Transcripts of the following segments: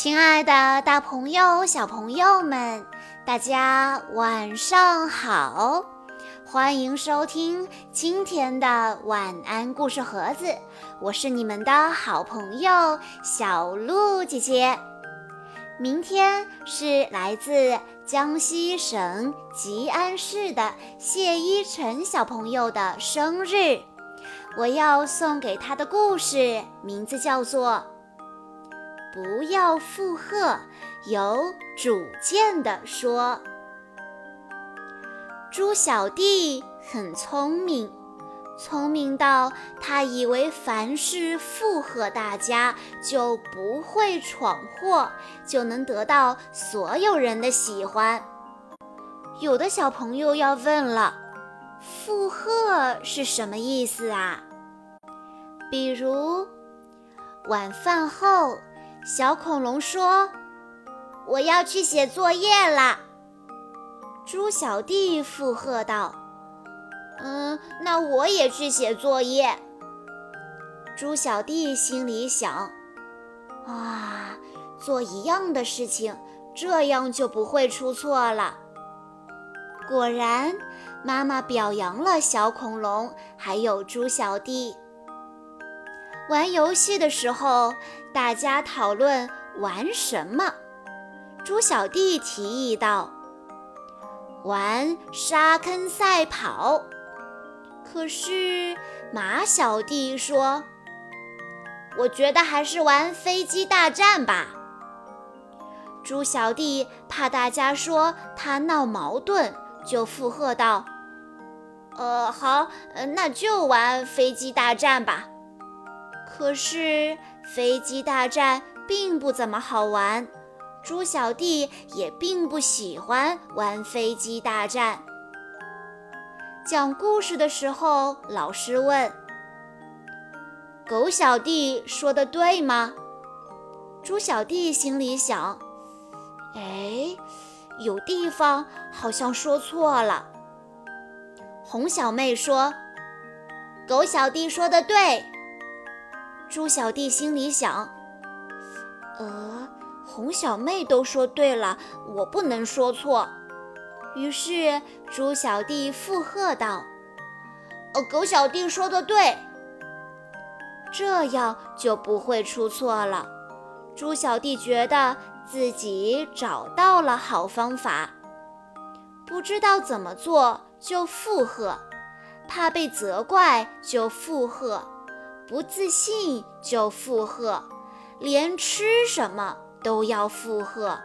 亲爱的，大朋友、小朋友们，大家晚上好！欢迎收听今天的晚安故事盒子，我是你们的好朋友小鹿姐姐。明天是来自江西省吉安市的谢依晨小朋友的生日，我要送给他的故事名字叫做。不要附和，有主见的说。猪小弟很聪明，聪明到他以为凡事附和大家就不会闯祸，就能得到所有人的喜欢。有的小朋友要问了，附和是什么意思啊？比如晚饭后。小恐龙说：“我要去写作业啦。”猪小弟附和道：“嗯，那我也去写作业。”猪小弟心里想：“啊，做一样的事情，这样就不会出错了。”果然，妈妈表扬了小恐龙，还有猪小弟。玩游戏的时候，大家讨论玩什么。猪小弟提议道：“玩沙坑赛跑。”可是马小弟说：“我觉得还是玩飞机大战吧。”猪小弟怕大家说他闹矛盾，就附和道：“呃，好，那就玩飞机大战吧。”可是飞机大战并不怎么好玩，猪小弟也并不喜欢玩飞机大战。讲故事的时候，老师问：“狗小弟说的对吗？”猪小弟心里想：“哎，有地方好像说错了。”红小妹说：“狗小弟说的对。”猪小弟心里想：“呃，红小妹都说对了，我不能说错。”于是猪小弟附和道：“哦，狗小弟说的对，这样就不会出错了。”猪小弟觉得自己找到了好方法，不知道怎么做就附和，怕被责怪就附和。不自信就附和，连吃什么都要附和。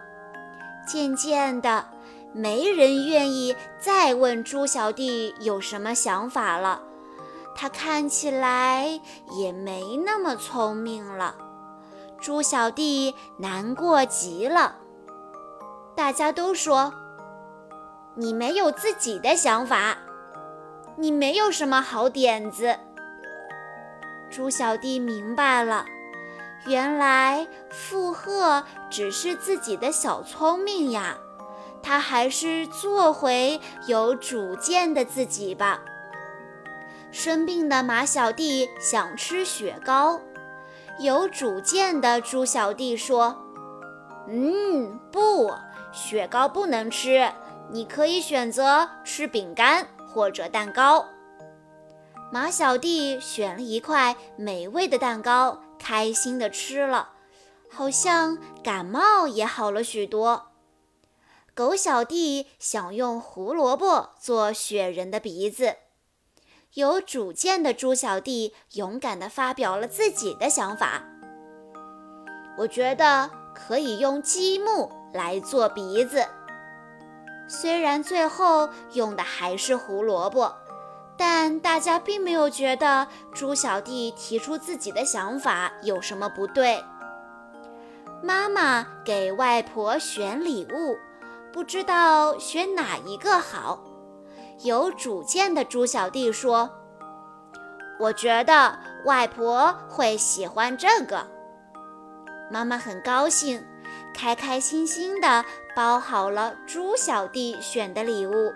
渐渐的，没人愿意再问猪小弟有什么想法了。他看起来也没那么聪明了。猪小弟难过极了。大家都说：“你没有自己的想法，你没有什么好点子。”猪小弟明白了，原来附和只是自己的小聪明呀，他还是做回有主见的自己吧。生病的马小弟想吃雪糕，有主见的猪小弟说：“嗯，不，雪糕不能吃，你可以选择吃饼干或者蛋糕。”马小弟选了一块美味的蛋糕，开心的吃了，好像感冒也好了许多。狗小弟想用胡萝卜做雪人的鼻子，有主见的猪小弟勇敢地发表了自己的想法。我觉得可以用积木来做鼻子，虽然最后用的还是胡萝卜。但大家并没有觉得猪小弟提出自己的想法有什么不对。妈妈给外婆选礼物，不知道选哪一个好。有主见的猪小弟说：“我觉得外婆会喜欢这个。”妈妈很高兴，开开心心地包好了猪小弟选的礼物。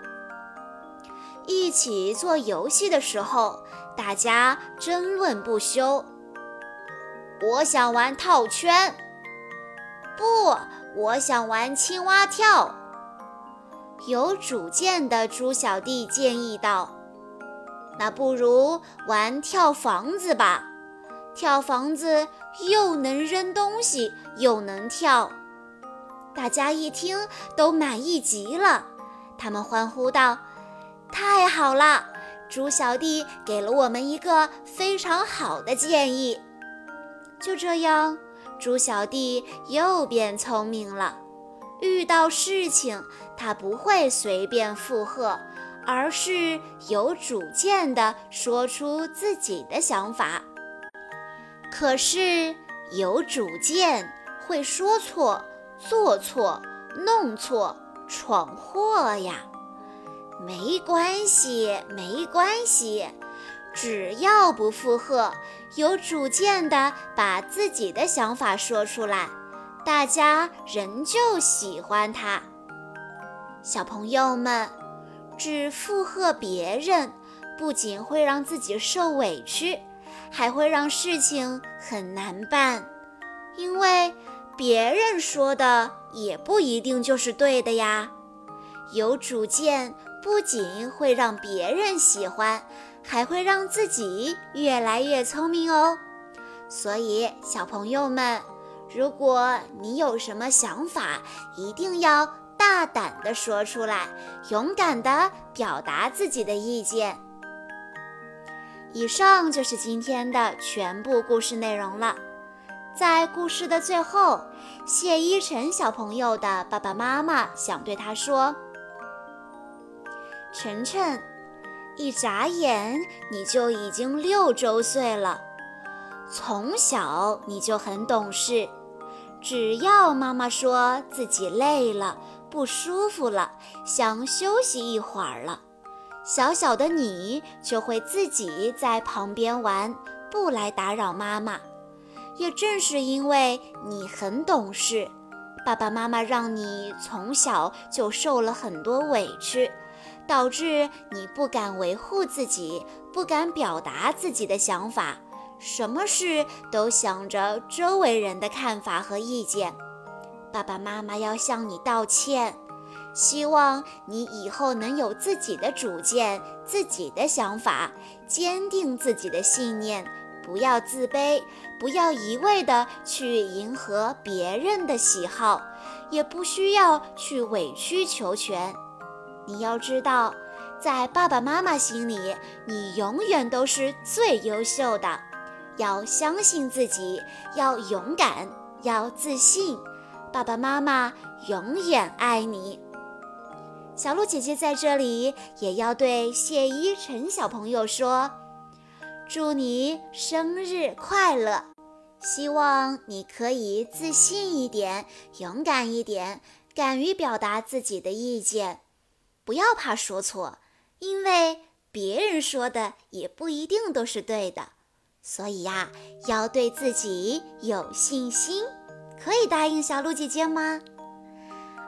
一起做游戏的时候，大家争论不休。我想玩套圈，不，我想玩青蛙跳。有主见的猪小弟建议道：“那不如玩跳房子吧，跳房子又能扔东西，又能跳。”大家一听都满意极了，他们欢呼道：“太好了！猪小弟给了我们一个非常好的建议。”就这样，猪小弟又变聪明了。遇到事情，他不会随便附和，而是有主见地说出自己的想法。可是有主见会说错、做错、弄错、闯祸呀。没关系，没关系，只要不附和，有主见的把自己的想法说出来。大家仍旧喜欢他。小朋友们，只附和别人，不仅会让自己受委屈，还会让事情很难办。因为别人说的也不一定就是对的呀。有主见不仅会让别人喜欢，还会让自己越来越聪明哦。所以，小朋友们。如果你有什么想法，一定要大胆地说出来，勇敢地表达自己的意见。以上就是今天的全部故事内容了。在故事的最后，谢依晨小朋友的爸爸妈妈想对他说：“晨晨，一眨眼你就已经六周岁了，从小你就很懂事。”只要妈妈说自己累了、不舒服了，想休息一会儿了，小小的你就会自己在旁边玩，不来打扰妈妈。也正是因为你很懂事，爸爸妈妈让你从小就受了很多委屈，导致你不敢维护自己，不敢表达自己的想法。什么事都想着周围人的看法和意见，爸爸妈妈要向你道歉，希望你以后能有自己的主见、自己的想法，坚定自己的信念，不要自卑，不要一味的去迎合别人的喜好，也不需要去委曲求全。你要知道，在爸爸妈妈心里，你永远都是最优秀的。要相信自己，要勇敢，要自信。爸爸妈妈永远爱你。小鹿姐姐在这里也要对谢依晨小朋友说：“祝你生日快乐！希望你可以自信一点，勇敢一点，敢于表达自己的意见，不要怕说错，因为别人说的也不一定都是对的。”所以呀，要对自己有信心，可以答应小鹿姐姐吗？